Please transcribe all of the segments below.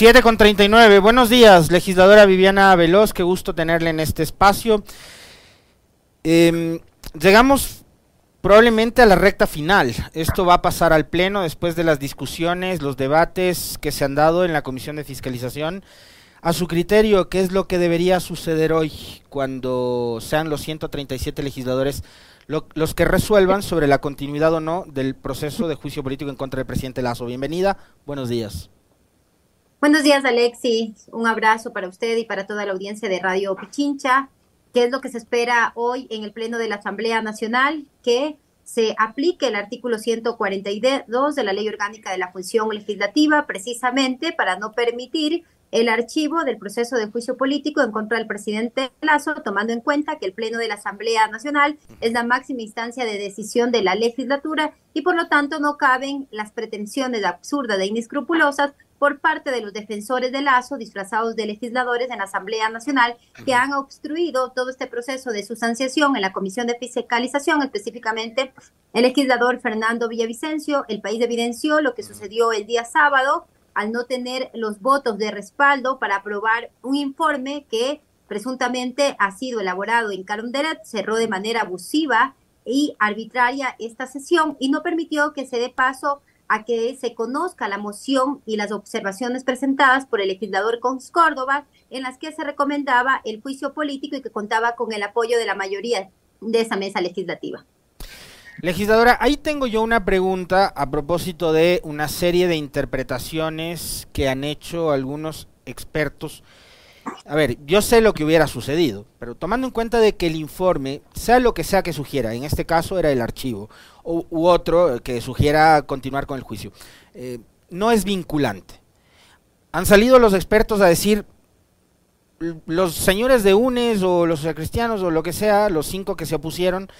7 con 39. Buenos días, legisladora Viviana Veloz. Qué gusto tenerle en este espacio. Em, llegamos probablemente a la recta final. Esto va a pasar al Pleno después de las discusiones, los debates que se han dado en la Comisión de Fiscalización. A su criterio, ¿qué es lo que debería suceder hoy cuando sean los 137 legisladores los que resuelvan sobre la continuidad o no del proceso de juicio político en contra del presidente Lazo? Bienvenida, buenos días. Buenos días, Alexi. Un abrazo para usted y para toda la audiencia de Radio Pichincha. ¿Qué es lo que se espera hoy en el Pleno de la Asamblea Nacional? Que se aplique el artículo 142 de la Ley Orgánica de la Función Legislativa, precisamente para no permitir el archivo del proceso de juicio político en contra del presidente Lazo, tomando en cuenta que el Pleno de la Asamblea Nacional es la máxima instancia de decisión de la legislatura y por lo tanto no caben las pretensiones absurdas e inescrupulosas por parte de los defensores de Lazo, disfrazados de legisladores en la Asamblea Nacional, que han obstruido todo este proceso de sustanciación en la Comisión de Fiscalización, específicamente el legislador Fernando Villavicencio. El país evidenció lo que sucedió el día sábado al no tener los votos de respaldo para aprobar un informe que presuntamente ha sido elaborado en Carondelet, cerró de manera abusiva y arbitraria esta sesión y no permitió que se dé paso a que se conozca la moción y las observaciones presentadas por el legislador Cons Córdoba, en las que se recomendaba el juicio político y que contaba con el apoyo de la mayoría de esa mesa legislativa. Legisladora, ahí tengo yo una pregunta a propósito de una serie de interpretaciones que han hecho algunos expertos. A ver, yo sé lo que hubiera sucedido, pero tomando en cuenta de que el informe, sea lo que sea que sugiera, en este caso era el archivo, u, otro que sugiera continuar con el juicio. Eh, no es vinculante. Han salido los expertos a decir, los señores de UNES o los cristianos o lo que sea, los cinco que se opusieron,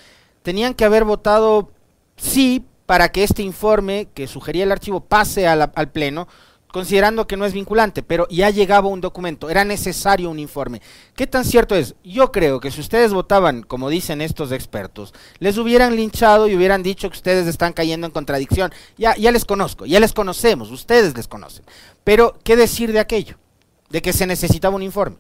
tenían que haber votado sí para que este informe que sugería el archivo pase al Pleno, considerando que no es vinculante, pero ya llegaba un documento, era necesario un informe. ¿Qué tan cierto es? Yo creo que si ustedes votaban, como dicen estos expertos, les hubieran linchado y hubieran dicho que ustedes están cayendo en contradicción. Ya, ya les conozco, ya les conocemos, ustedes les conocen. Pero, ¿qué decir de aquello? De que se necesitaba un informe.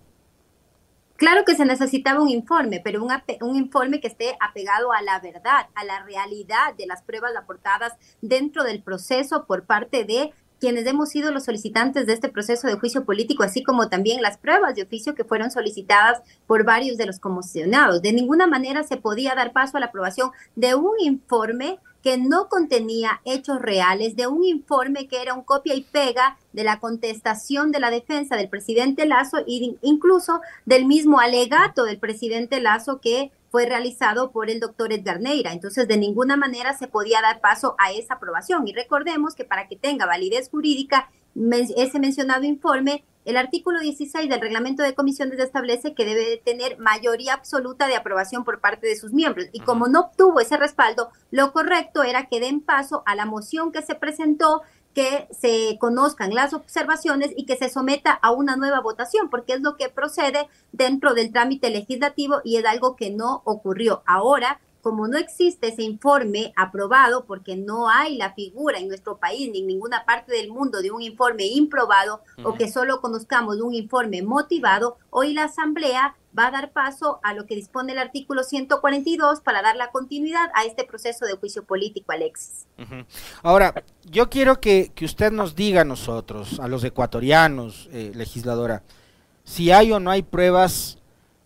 Claro que se necesitaba un informe, pero un, un, informe que esté apegado a la verdad, a la realidad de las pruebas aportadas dentro del proceso por parte de quienes hemos sido los solicitantes de este proceso de juicio político, así como también las pruebas de oficio que fueron solicitadas por varios de los conmocionados. De ninguna manera se podía dar paso a la aprobación de un informe que no contenía hechos reales, de un informe que era un copia y pega de la contestación de la defensa del presidente Lazo e incluso del mismo alegato del presidente Lazo que fue realizado por el doctor Edgar Neira. Entonces, de ninguna manera se podía dar paso a esa aprobación. Y recordemos que para que tenga validez jurídica ese mencionado informe, el artículo 16 del reglamento de comisiones establece que debe tener mayoría absoluta de aprobación por parte de sus miembros. Y como no obtuvo ese respaldo, lo correcto era que den paso a la moción que se presentó que se conozcan las observaciones y que se someta a una nueva votación, porque es lo que procede dentro del trámite legislativo y es algo que no ocurrió. Ahora, como no existe ese informe aprobado, porque no hay la figura en nuestro país ni en ninguna parte del mundo de un informe improbado o que solo conozcamos un informe motivado, hoy la Asamblea va a dar paso a lo que dispone el artículo 142 para dar la continuidad a este proceso de juicio político, Alexis. Ahora, yo quiero que, usted nos diga a nosotros, a los ecuatorianos, eh, legisladora, si hay o no hay pruebas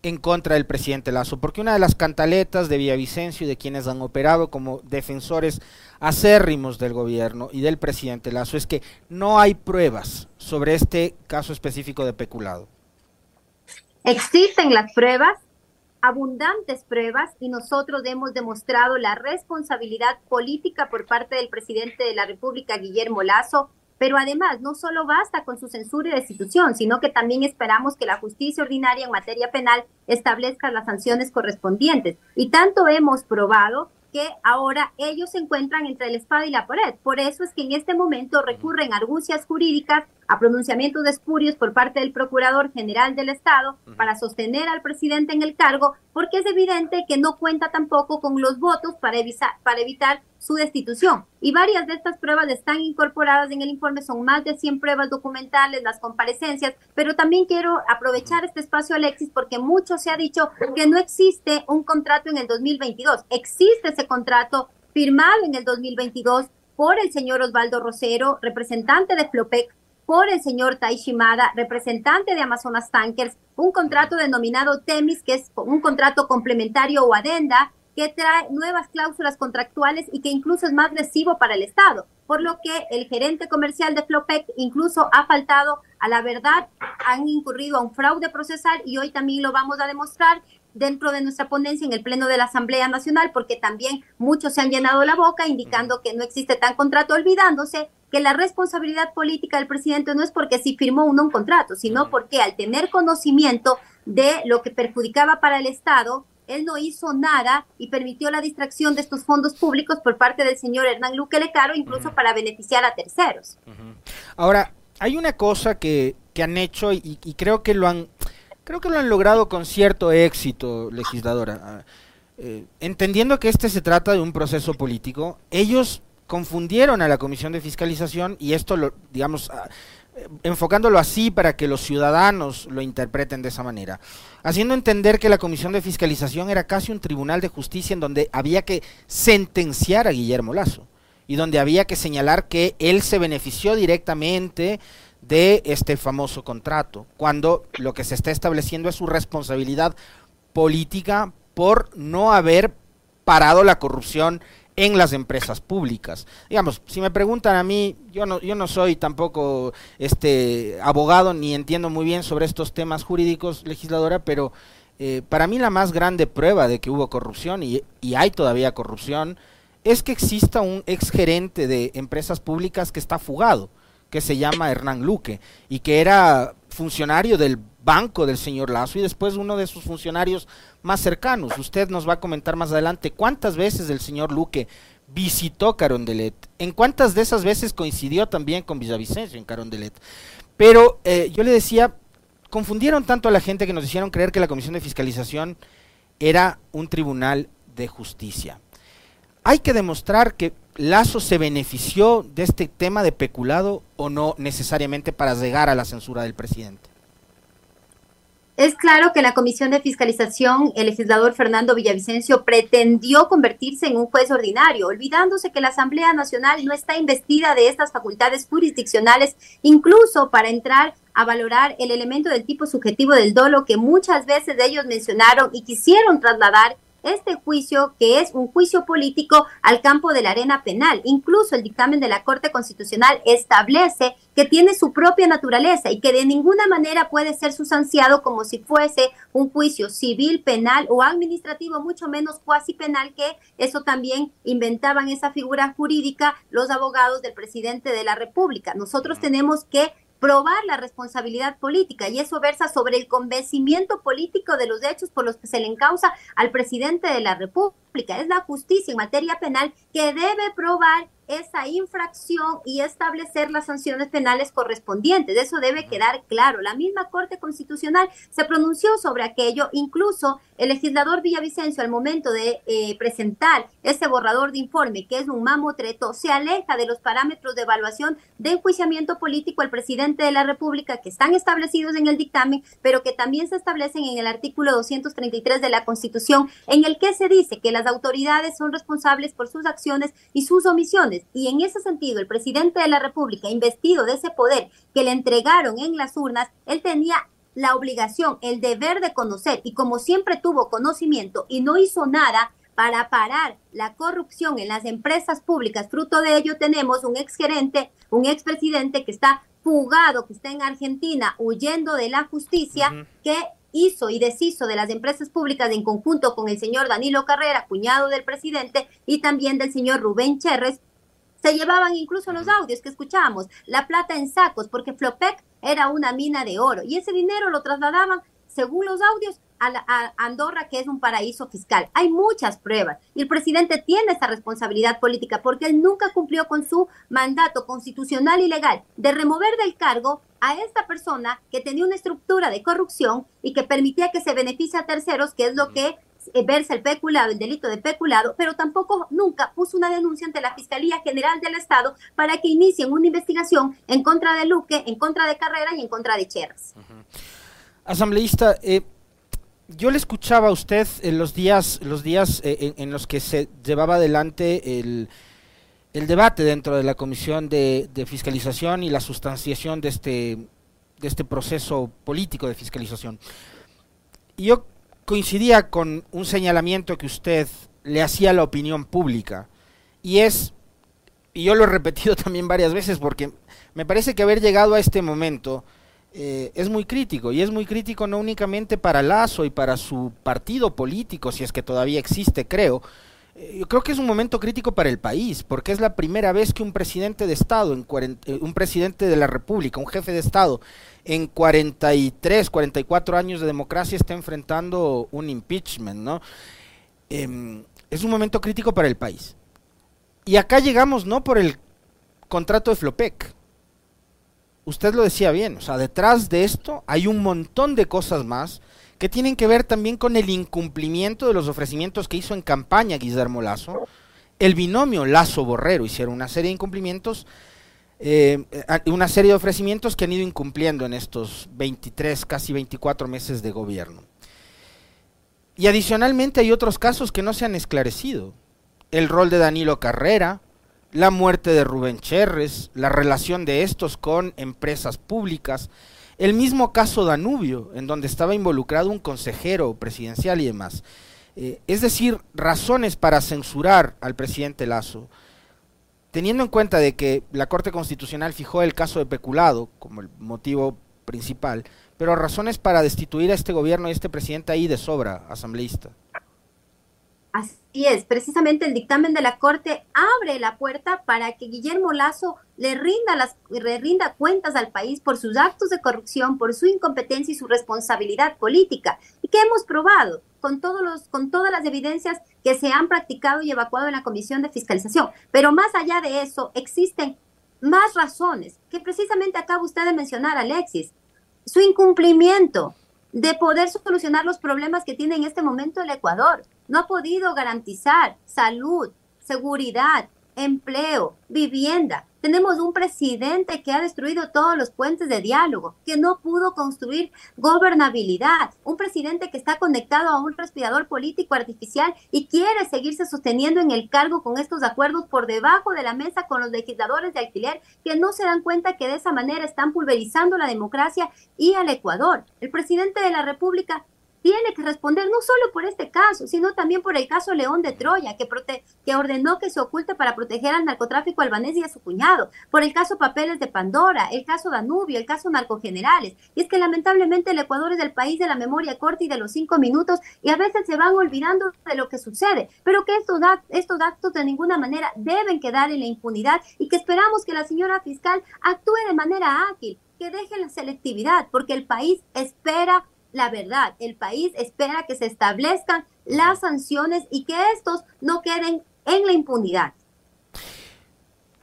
en contra del presidente Lazo, porque una de las cantaletas de Villavicencio y de quienes han operado como defensores acérrimos del gobierno y del presidente Lazo es que no hay pruebas sobre este caso específico de peculado. Existen las pruebas, abundantes pruebas, y nosotros hemos demostrado la responsabilidad política por parte del presidente de la República, Guillermo Lazo, pero además, no solo basta con su censura y destitución, sino que también esperamos que la justicia ordinaria en materia penal establezca las sanciones correspondientes. Y tanto hemos probado que ahora ellos se encuentran entre la espada y la pared. Por eso es que en este momento recurren a argucias jurídicas a pronunciamientos espurios por parte del Procurador General del Estado para sostener al presidente en el cargo, porque es evidente que no cuenta tampoco con los votos para, para evitar su destitución. Y varias de estas pruebas están incorporadas en el informe, son más de 100 pruebas documentales, las comparecencias, pero también quiero aprovechar este espacio, Alexis, porque mucho se ha dicho que no existe un contrato en el 2022. Existe ese contrato firmado en el 2022 por el señor Osvaldo Rosero, representante de Flopec, por el señor Tai Shimada, representante de Amazonas Tankers, un contrato denominado TEMIS, que es un contrato complementario o adenda, que trae nuevas cláusulas contractuales y que incluso es más lesivo para el Estado, por lo que el gerente comercial de Flopec incluso ha faltado a la verdad, han incurrido a un fraude procesal y hoy también lo vamos a demostrar dentro de nuestra ponencia en el Pleno de la Asamblea Nacional, porque también muchos se han llenado la boca indicando que no existe tal contrato, olvidándose que la responsabilidad política del presidente no es porque sí firmó uno un contrato, sino porque al tener conocimiento de lo que perjudicaba para el Estado, él no hizo nada y permitió la distracción de estos fondos públicos por parte del señor Hernán Luque Lecaro, incluso para beneficiar a terceros. Ahora, hay una cosa que, que han hecho y, y, creo que lo han creo que lo han logrado con cierto éxito, legisladora. Ah, eh, entendiendo que este se trata de un proceso político, ellos confundieron a la Comisión de Fiscalización y esto lo, digamos, ah, enfocándolo así para que los ciudadanos lo interpreten de esa manera, haciendo entender que la Comisión de Fiscalización era casi un tribunal de justicia en donde había que sentenciar a Guillermo Lazo y donde había que señalar que él se benefició directamente de este famoso contrato, cuando lo que se está estableciendo es su responsabilidad política por no haber parado la corrupción en las empresas públicas. Digamos, si me preguntan a mí, yo no, yo no soy tampoco este abogado ni entiendo muy bien sobre estos temas jurídicos, legisladora, pero eh, para mí la más grande prueba de que hubo corrupción y, y hay todavía corrupción es que exista un exgerente de empresas públicas que está fugado, que se llama Hernán Luque, y que era funcionario del banco del señor Lazo y después uno de sus funcionarios más cercanos. Usted nos va a comentar más adelante cuántas veces el señor Luque visitó Carondelet, en cuántas de esas veces coincidió también con Villavicencio en Carondelet. Pero eh, yo le decía, confundieron tanto a la gente que nos hicieron creer que la Comisión de Fiscalización era un tribunal de justicia hay que demostrar que Lazo se benefició de este tema de peculado o no necesariamente para llegar a la censura del presidente. Es claro que la Comisión de Fiscalización, el legislador Fernando Villavicencio, pretendió convertirse en un juez ordinario, olvidándose que la Asamblea Nacional no está investida de estas facultades jurisdiccionales, incluso para entrar a valorar el elemento del tipo subjetivo del dolo que muchas veces ellos mencionaron y quisieron trasladar este juicio, que es un juicio político, al campo de la arena penal. Incluso el dictamen de la Corte Constitucional establece que tiene su propia naturaleza y que de ninguna manera puede ser sustanciado como si fuese un juicio civil, penal o administrativo, mucho menos cuasi penal, que eso también inventaban esa figura jurídica los abogados del presidente de la República. Nosotros tenemos que probar la responsabilidad política y eso versa sobre el convencimiento político de los hechos por los que se le encausa al presidente de la República. Es la justicia en materia penal que debe probar esa infracción y establecer las sanciones penales correspondientes. Eso debe quedar claro. La misma Corte Constitucional se pronunció sobre aquello, incluso el legislador Villavicencio al momento de eh, presentar ese borrador de informe, que es un mamotreto, se aleja de los parámetros de evaluación de enjuiciamiento político al presidente de la República que están establecidos en el dictamen, pero que también se establecen en el artículo 233 de la Constitución, en el que se dice que las autoridades son responsables por sus acciones y sus omisiones. Y en ese sentido el presidente de la República, investido de ese poder que le entregaron en las urnas, él tenía la obligación, el deber de conocer y como siempre tuvo conocimiento y no hizo nada para parar la corrupción en las empresas públicas, fruto de ello tenemos un exgerente, un expresidente que está fugado, que está en Argentina huyendo de la justicia, que hizo y deshizo de las empresas públicas en conjunto con el señor Danilo Carrera, cuñado del presidente, y también del señor Rubén Cherres, se llevaban incluso los audios que escuchábamos, la plata en sacos, porque Flopec era una mina de oro y ese dinero lo trasladaban, según los audios, a, Andorra, que es un paraíso fiscal. Hay muchas pruebas y el presidente tiene esa responsabilidad política porque él nunca cumplió con su mandato constitucional y legal de remover del cargo a esta persona que tenía una estructura de corrupción y que permitía que se beneficie a terceros, que es lo que eh, verse el peculado, el delito de peculado, pero tampoco nunca puso una denuncia ante la Fiscalía General del Estado para que inicien una investigación en contra de Luque, en contra de Carrera y en contra de Cherras. Asambleísta, eh, yo le escuchaba a usted en los días, los días eh, en, los que se llevaba adelante el, debate dentro de la Comisión de, Fiscalización y la sustanciación de este, de este proceso político de fiscalización. Y yo coincidía con un señalamiento que usted le hacía a la opinión pública, y es, y yo lo he repetido también varias veces porque me parece que haber llegado a este momento, eh, es muy crítico, y es muy crítico no únicamente para Lazo y para su partido político, si es que todavía existe, creo. Eh, yo creo que es un momento crítico para el país, porque es la primera vez que un presidente de Estado, en eh, un presidente de la República, un jefe de Estado, en 43, 44 años de democracia está enfrentando un impeachment, ¿no? Em, es un momento crítico para el país. Y acá llegamos no por el contrato de Flopec, usted lo decía bien, o sea, detrás de esto hay un montón de cosas más que tienen que ver también con el incumplimiento de los ofrecimientos que hizo en campaña Guillermo Lazo. El binomio Lazo-Borrero hicieron una serie de incumplimientos, eh, una serie de ofrecimientos que han ido incumpliendo en estos 23, casi 24 meses de gobierno. Y adicionalmente hay otros casos que no se han esclarecido. El rol de Danilo Carrera, la muerte de Rubén Cherres, la relación de estos con empresas públicas, el mismo caso Danubio, en donde estaba involucrado un consejero presidencial y demás. Eh, es decir, razones para censurar al presidente Lazo, teniendo en cuenta de que la Corte Constitucional fijó el caso de peculado como el motivo principal, pero razones para destituir a este gobierno y a este presidente ahí de sobra, asambleísta. Así es, precisamente el dictamen de la Corte abre la puerta para que Guillermo Lazo le rinda, las, rinda cuentas al país por sus actos de corrupción, por su incompetencia y su responsabilidad política. Y que hemos probado con, todos los, con todas las evidencias que se han practicado y evacuado en la Comisión de Fiscalización. Pero más allá de eso, existen más razones que precisamente acaba usted de mencionar, Alexis. Su incumplimiento de poder solucionar los problemas que tiene en este momento el Ecuador no ha podido garantizar salud, seguridad, empleo, vivienda. Tenemos un presidente que ha destruido todos los puentes de diálogo, que no pudo construir gobernabilidad, un presidente que está conectado a un respirador político artificial y quiere seguirse sosteniendo en el cargo con estos acuerdos por debajo de la mesa con los legisladores de alquiler que no se dan cuenta que de esa manera están pulverizando la democracia y al Ecuador. El presidente de la República tiene que responder no solo por este caso, sino también por el caso León de Troya, que, que ordenó que se oculte para proteger al narcotráfico albanés y a su cuñado, por el caso Papeles de Pandora, el caso Danubio, el caso Narcogenerales. Y es que lamentablemente el Ecuador es el país de la memoria corta y de los cinco minutos y a veces se van olvidando de lo que sucede, pero que estos, estos actos de ninguna manera deben quedar en la impunidad y que esperamos que la señora fiscal actúe de manera ágil, que deje la selectividad, porque el país espera la verdad. El país espera que se establezcan las sanciones y que estos no queden en la impunidad.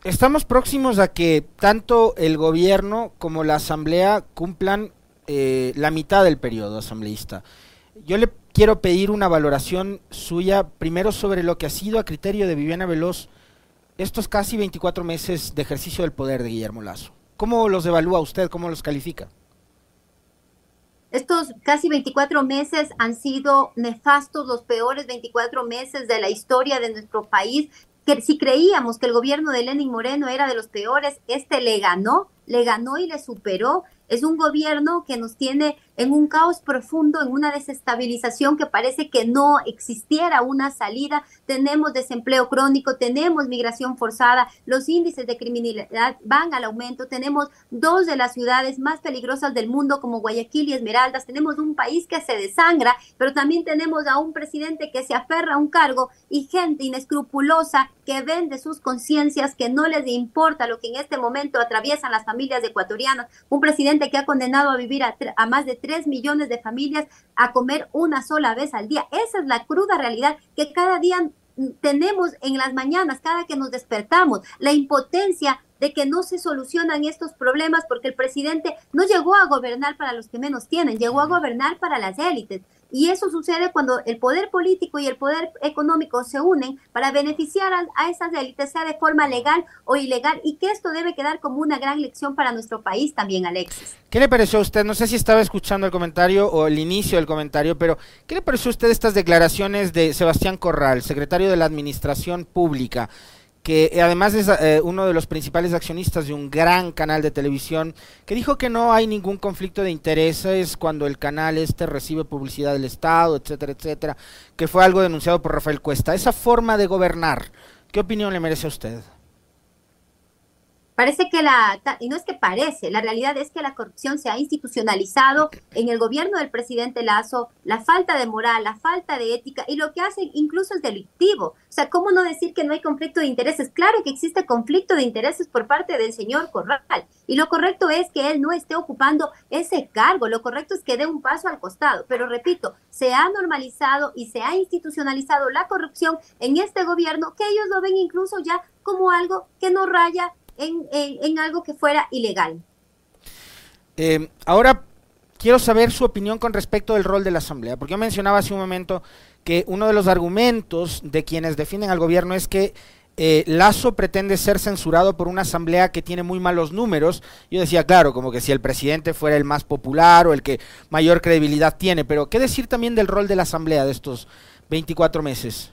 Estamos próximos a que tanto el gobierno como la asamblea cumplan eh, la mitad del periodo asambleísta. Yo le quiero pedir una valoración suya primero sobre lo que ha sido a criterio de Viviana Veloz estos casi 24 meses de ejercicio del poder de Guillermo Lazo. ¿Cómo los evalúa usted? ¿Cómo los califica? Estos casi 24 meses han sido nefastos, los peores 24 meses de la historia de nuestro país. Que si creíamos que el gobierno de Lenin Moreno era de los peores, este le ganó, le ganó y le superó es un gobierno que nos tiene en un caos profundo, en una desestabilización que parece que no existiera una salida. Tenemos desempleo crónico, tenemos migración forzada, los índices de criminalidad van al aumento, tenemos dos de las ciudades más peligrosas del mundo como Guayaquil y Esmeraldas, tenemos un país que se desangra, pero también tenemos a un presidente que se aferra a un cargo y gente inescrupulosa que vende sus conciencias, que no les importa lo que en este momento atraviesan las familias ecuatorianas, un presidente que ha condenado a vivir a, a más de 3 millones de familias a comer una sola vez al día. Esa es la cruda realidad que cada día tenemos en las mañanas, cada que nos despertamos, la impotencia de que no se solucionan estos problemas porque el presidente no llegó a gobernar para los que menos tienen, llegó a gobernar para las élites. Y eso sucede cuando el poder político y el poder económico se unen para beneficiar a, esas élites, sea de forma legal o ilegal, y que esto debe quedar como una gran lección para nuestro país también, Alexis. ¿Qué le pareció a usted? No sé si estaba escuchando el comentario o el inicio del comentario, pero ¿qué le pareció a usted estas declaraciones de Sebastián Corral, secretario de la Administración Pública? Que además es eh, uno de los principales accionistas de un gran canal de televisión, que dijo que no hay ningún conflicto de intereses cuando el canal este recibe publicidad del Estado, etcétera, etcétera, que fue algo denunciado por Rafael Cuesta. Esa forma de gobernar, ¿qué opinión le merece a usted? Parece que la, y no es que parece, la realidad es que la corrupción se ha institucionalizado en el gobierno del presidente Lazo, la falta de moral, la falta de ética y lo que hace incluso es delictivo. O sea, ¿cómo no decir que no hay conflicto de intereses? Claro que existe conflicto de intereses por parte del señor Corral y lo correcto es que él no esté ocupando ese cargo, lo correcto es que dé un paso al costado. Pero repito, se ha normalizado y se ha institucionalizado la corrupción en este gobierno que ellos lo ven incluso ya como algo que no raya en, algo que fuera ilegal. Eh, ahora quiero saber su opinión con respecto del rol de la Asamblea, porque yo mencionaba hace un momento que uno de los argumentos de quienes defienden al gobierno es que eh, Lazo pretende ser censurado por una asamblea que tiene muy malos números. Yo decía, claro, como que si el presidente fuera el más popular o el que mayor credibilidad tiene, pero ¿qué decir también del rol de la asamblea de estos 24 meses?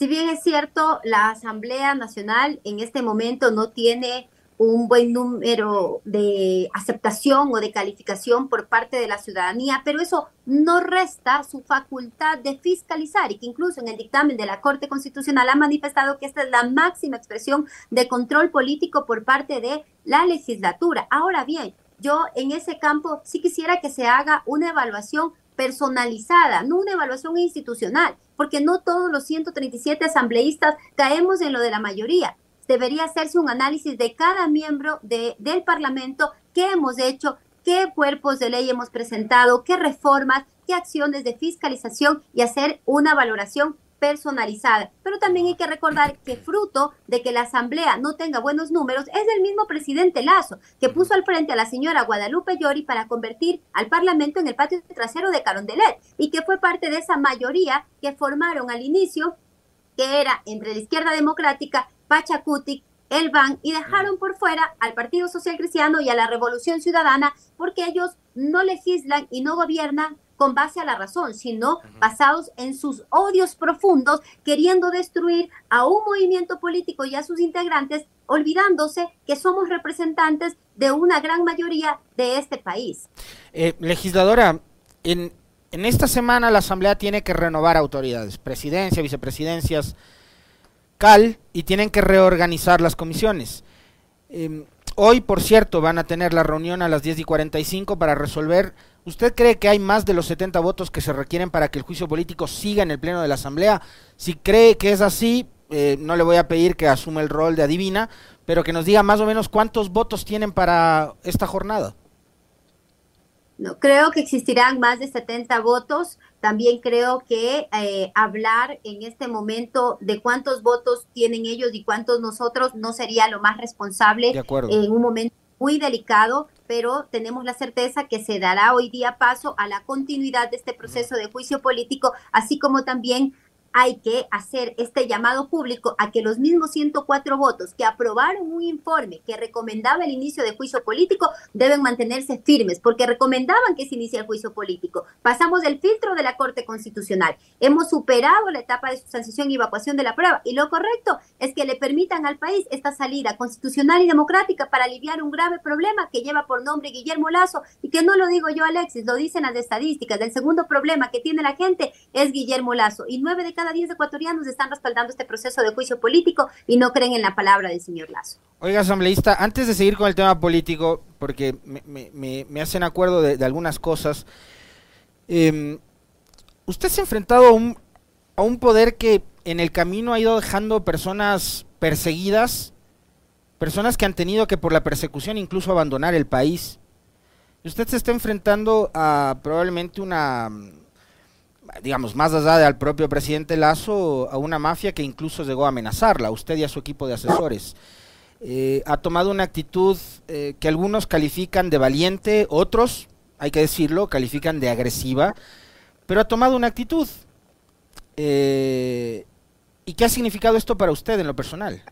Si bien es cierto, la Asamblea Nacional en este momento no tiene un buen número de aceptación o de calificación por parte de la ciudadanía, pero eso no resta su facultad de fiscalizar y que incluso en el dictamen de la Corte Constitucional ha manifestado que esta es la máxima expresión de control político por parte de la legislatura. Ahora bien, yo en ese campo sí quisiera que se haga una evaluación personalizada, no una evaluación institucional, porque no todos los 137 asambleístas caemos en lo de la mayoría. Debería hacerse un análisis de cada miembro de, del Parlamento, qué hemos hecho, qué cuerpos de ley hemos presentado, qué reformas, qué acciones de fiscalización y hacer una valoración personalizada. Pero también hay que recordar que fruto de que la Asamblea no tenga buenos números es el mismo presidente Lazo, que puso al frente a la señora Guadalupe Llori para convertir al Parlamento en el patio trasero de Carondelet y que fue parte de esa mayoría que formaron al inicio, que era entre la izquierda democrática, Pachacutic, el BAN y dejaron por fuera al Partido Social Cristiano y a la Revolución Ciudadana porque ellos no legislan y no gobiernan con base a la razón, sino basados en sus odios profundos, queriendo destruir a un movimiento político y a sus integrantes, olvidándose que somos representantes de una gran mayoría de este país. Eh, legisladora, en, en esta semana la Asamblea tiene que renovar autoridades, presidencia, vicepresidencias, CAL, y tienen que reorganizar las comisiones. Em, hoy, por cierto, van a tener la reunión a las 10 y 45 para resolver ¿Usted cree que hay más de los 70 votos que se requieren para que el juicio político siga en el Pleno de la Asamblea? Si cree que es así, eh, no le voy a pedir que asuma el rol de adivina, pero que nos diga más o menos cuántos votos tienen para esta jornada. No, creo que existirán más de 70 votos. También creo que eh, hablar en este momento de cuántos votos tienen ellos y cuántos nosotros no sería lo más responsable en un momento muy delicado, pero tenemos la certeza que se dará hoy día paso a la continuidad de este proceso de juicio político, así como también hay que hacer este llamado público a que los mismos 104 votos que aprobaron un informe que recomendaba el inicio de juicio político deben mantenerse firmes, porque recomendaban que se inicie el juicio político. Pasamos del filtro de la Corte Constitucional. Hemos superado la etapa de sustanciación y evacuación de la prueba, y lo correcto es que le permitan al país esta salida constitucional y democrática para aliviar un grave problema que lleva por nombre Guillermo Lazo, y que no lo digo yo, Alexis, lo dicen las estadísticas. El segundo problema que tiene la gente es Guillermo Lazo, y nueve de cada diez ecuatorianos están respaldando este proceso de juicio político y no creen en la palabra del señor Lazo. Oiga, asambleísta, antes de seguir con el tema político, porque me, hacen acuerdo de, algunas cosas, em, usted se ha enfrentado a un, a un poder que en el camino ha ido dejando personas perseguidas, personas que han tenido que por la persecución incluso abandonar el país. Usted se está enfrentando a probablemente una, digamos, más allá del propio presidente Lazo, a una mafia que incluso llegó a amenazarla, usted y a su equipo de asesores. Eh, ha tomado una actitud eh, que algunos califican de valiente, otros, hay que decirlo, califican de agresiva, pero ha tomado una actitud. Eh, ¿Y qué ha significado esto para usted en lo personal?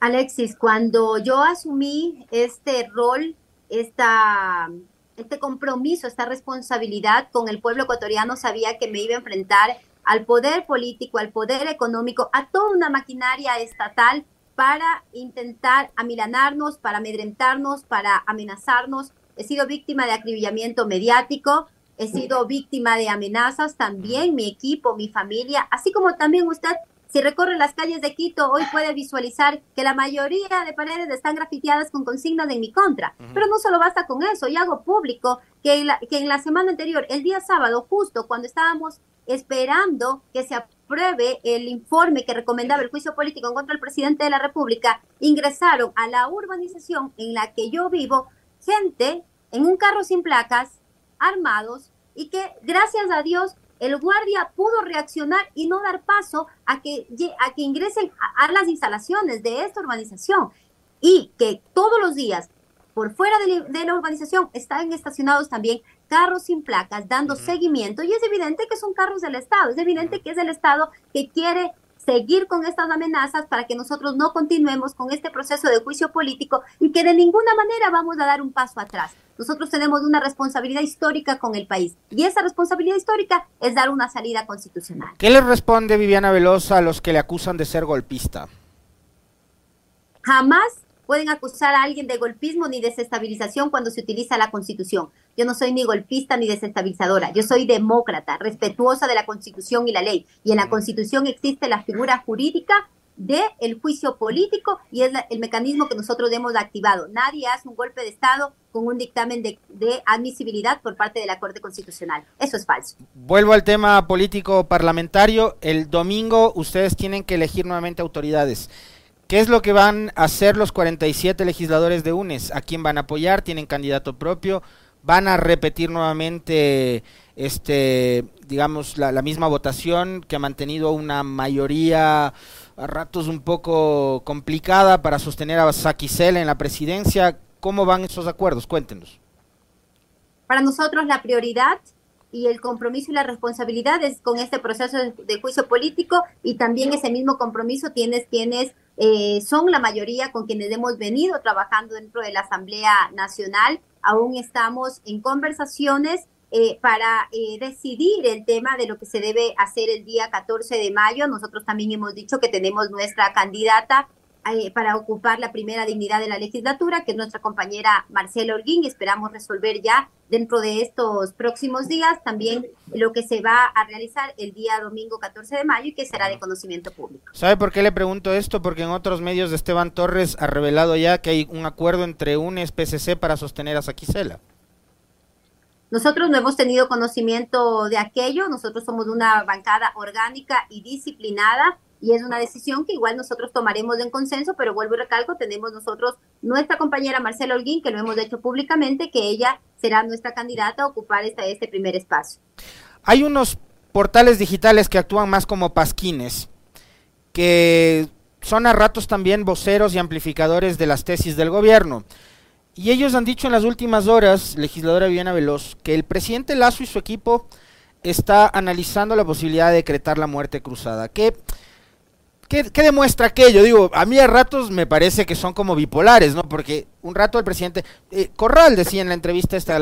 Alexis, cuando yo asumí este rol, esta, este compromiso, esta responsabilidad con el pueblo ecuatoriano, sabía que me iba a enfrentar al poder político, al poder económico, a toda una maquinaria estatal para intentar amilanarnos, para amedrentarnos, para amenazarnos. He sido víctima de acribillamiento mediático, he sido víctima de amenazas también, mi equipo, mi familia, así como también usted si recorre las calles de Quito, hoy puede visualizar que la mayoría de paredes están grafiteadas con consignas en mi contra. Pero no solo basta con eso, y hago público que que en la semana anterior, el día sábado, justo cuando estábamos esperando que se apruebe el informe que recomendaba el juicio político en contra del presidente de la República, ingresaron a la urbanización en la que yo vivo gente en un carro sin placas, armados, y que gracias a Dios el guardia pudo reaccionar y no dar paso a que, a que ingresen a, las instalaciones de esta urbanización. Y que todos los días por fuera de, la urbanización están estacionados también carros sin placas dando seguimiento. Y es evidente que son carros del Estado, es evidente que es el Estado que quiere seguir con estas amenazas para que nosotros no continuemos con este proceso de juicio político y que de ninguna manera vamos a dar un paso atrás. Nosotros tenemos una responsabilidad histórica con el país y esa responsabilidad histórica es dar una salida constitucional. ¿Qué le responde Viviana Velosa a los que le acusan de ser golpista? Jamás pueden acusar a alguien de golpismo ni desestabilización cuando se utiliza la Constitución. Yo no soy ni golpista ni desestabilizadora, yo soy demócrata, respetuosa de la Constitución y la ley. Y en la Constitución existe la figura jurídica del el juicio político y es el mecanismo que nosotros hemos activado. Nadie hace un golpe de Estado con un dictamen de, de, admisibilidad por parte de la Corte Constitucional. Eso es falso. Vuelvo al tema político parlamentario. El domingo ustedes tienen que elegir nuevamente autoridades. ¿Qué es lo que van a hacer los 47 legisladores de UNES? ¿A quién van a apoyar? ¿Tienen candidato propio? ¿Van a repetir nuevamente, este, digamos, la, misma votación que ha mantenido una mayoría a ratos un poco complicada para sostener a Saquicel en la presidencia? ¿Cómo van esos acuerdos? Cuéntenos. Para nosotros la prioridad y el compromiso y la responsabilidad es con este proceso de, juicio político y también ese mismo compromiso tienes quienes eh, son la mayoría con quienes hemos venido trabajando dentro de la Asamblea Nacional. Aún estamos en conversaciones eh, para eh, decidir el tema de lo que se debe hacer el día 14 de mayo. Nosotros también hemos dicho que tenemos nuestra candidata eh, para ocupar la primera dignidad de la legislatura, que es nuestra compañera Marcela Holguín, y esperamos resolver ya dentro de estos próximos días también lo que se va a realizar el día domingo 14 de mayo y que será de conocimiento público. ¿Sabe por qué le pregunto esto? Porque en otros medios de Esteban Torres ha revelado ya que hay un acuerdo entre UNES PCC para sostener a Saquicela. Nosotros no hemos tenido conocimiento de aquello, nosotros somos una bancada orgánica y disciplinada y es una decisión que igual nosotros tomaremos en consenso, pero vuelvo y recalco, tenemos nosotros nuestra compañera Marcela Holguín, que lo hemos hecho públicamente, que ella será nuestra candidata a ocupar este, primer espacio. Hay unos portales digitales que actúan más como pasquines, que son a ratos también voceros y amplificadores de las tesis del gobierno. Y ellos han dicho en las últimas horas, legisladora Viviana Veloz, que el presidente Lazo y su equipo está analizando la posibilidad de decretar la muerte cruzada, que ¿Qué, demuestra aquello? Digo, a mí a ratos me parece que son como bipolares, ¿no? Porque un rato el presidente... Eh, Corral decía en la entrevista esta de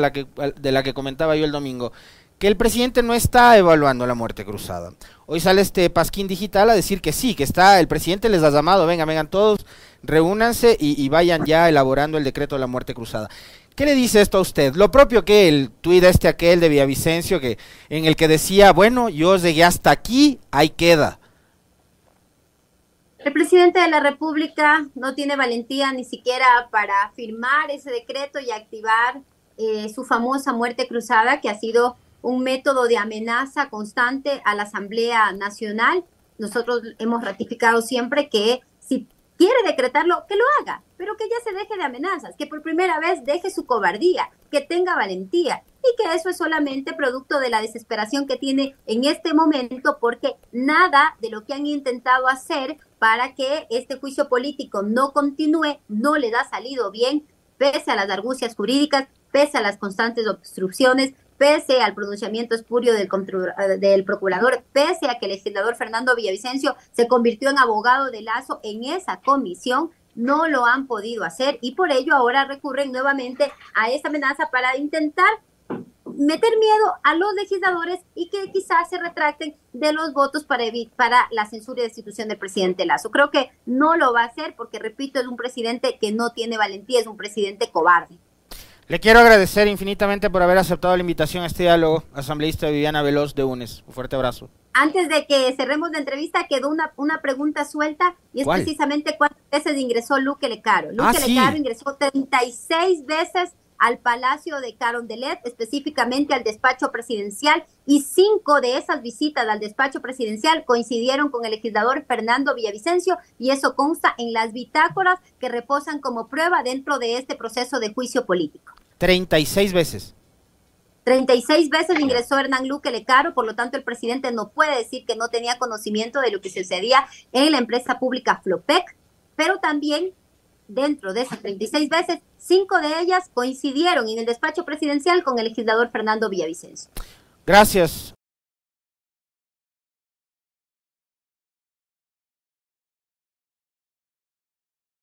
la, que, comentaba yo el domingo, que el presidente no está evaluando la muerte cruzada. Hoy sale este Pasquín Digital a decir que sí, que está, el presidente les ha llamado, vengan, vengan todos, reúnanse y, y, vayan ya elaborando el decreto de la muerte cruzada. ¿Qué le dice esto a usted? Lo propio que el tuit este aquel de Villavicencio, que, en el que decía, bueno, yo llegué hasta aquí, ahí queda. El presidente de la República no tiene valentía ni siquiera para firmar ese decreto y activar eh, su famosa muerte cruzada, que ha sido un método de amenaza constante a la Asamblea Nacional. Nosotros hemos ratificado siempre que si quiere decretarlo, que lo haga, pero que ya se deje de amenazas, que por primera vez deje su cobardía, que tenga valentía y que eso es solamente producto de la desesperación que tiene en este momento porque nada de lo que han intentado hacer para que este juicio político no continúe no le ha salido bien, pese a las argucias jurídicas, pese a las constantes obstrucciones, pese al pronunciamiento espurio del, eh, del, procurador, pese a que el legislador Fernando Villavicencio se convirtió en abogado de Lazo en esa comisión, no lo han podido hacer y por ello ahora recurren nuevamente a esa amenaza para intentar meter miedo a los legisladores y que quizás se retracten de los votos para, para la censura y destitución del presidente Lazo. Creo que no lo va a hacer porque, repito, es un presidente que no tiene valentía, es un presidente cobarde. Le quiero agradecer infinitamente por haber aceptado la invitación a este diálogo, asambleísta Viviana Veloz de UNES. Un fuerte abrazo. Antes de que cerremos la entrevista, quedó una, una pregunta suelta y es precisamente cuántas veces ingresó Luque Lecaro. Luque ah, Lecaro ingresó 36 veces al Palacio de Carondelet, específicamente al despacho presidencial, y cinco de esas visitas al despacho presidencial coincidieron con el legislador Fernando Villavicencio, y eso consta en las bitácoras que reposan como prueba dentro de este proceso de juicio político. 36 veces. 36 veces ingresó Hernán Luque Lecaro, por lo tanto el presidente no puede decir que no tenía conocimiento de lo que sucedía en la empresa pública Flopec, pero también dentro de esas 36 veces, cinco de ellas coincidieron en el despacho presidencial con el legislador Fernando Villavicencio. Gracias,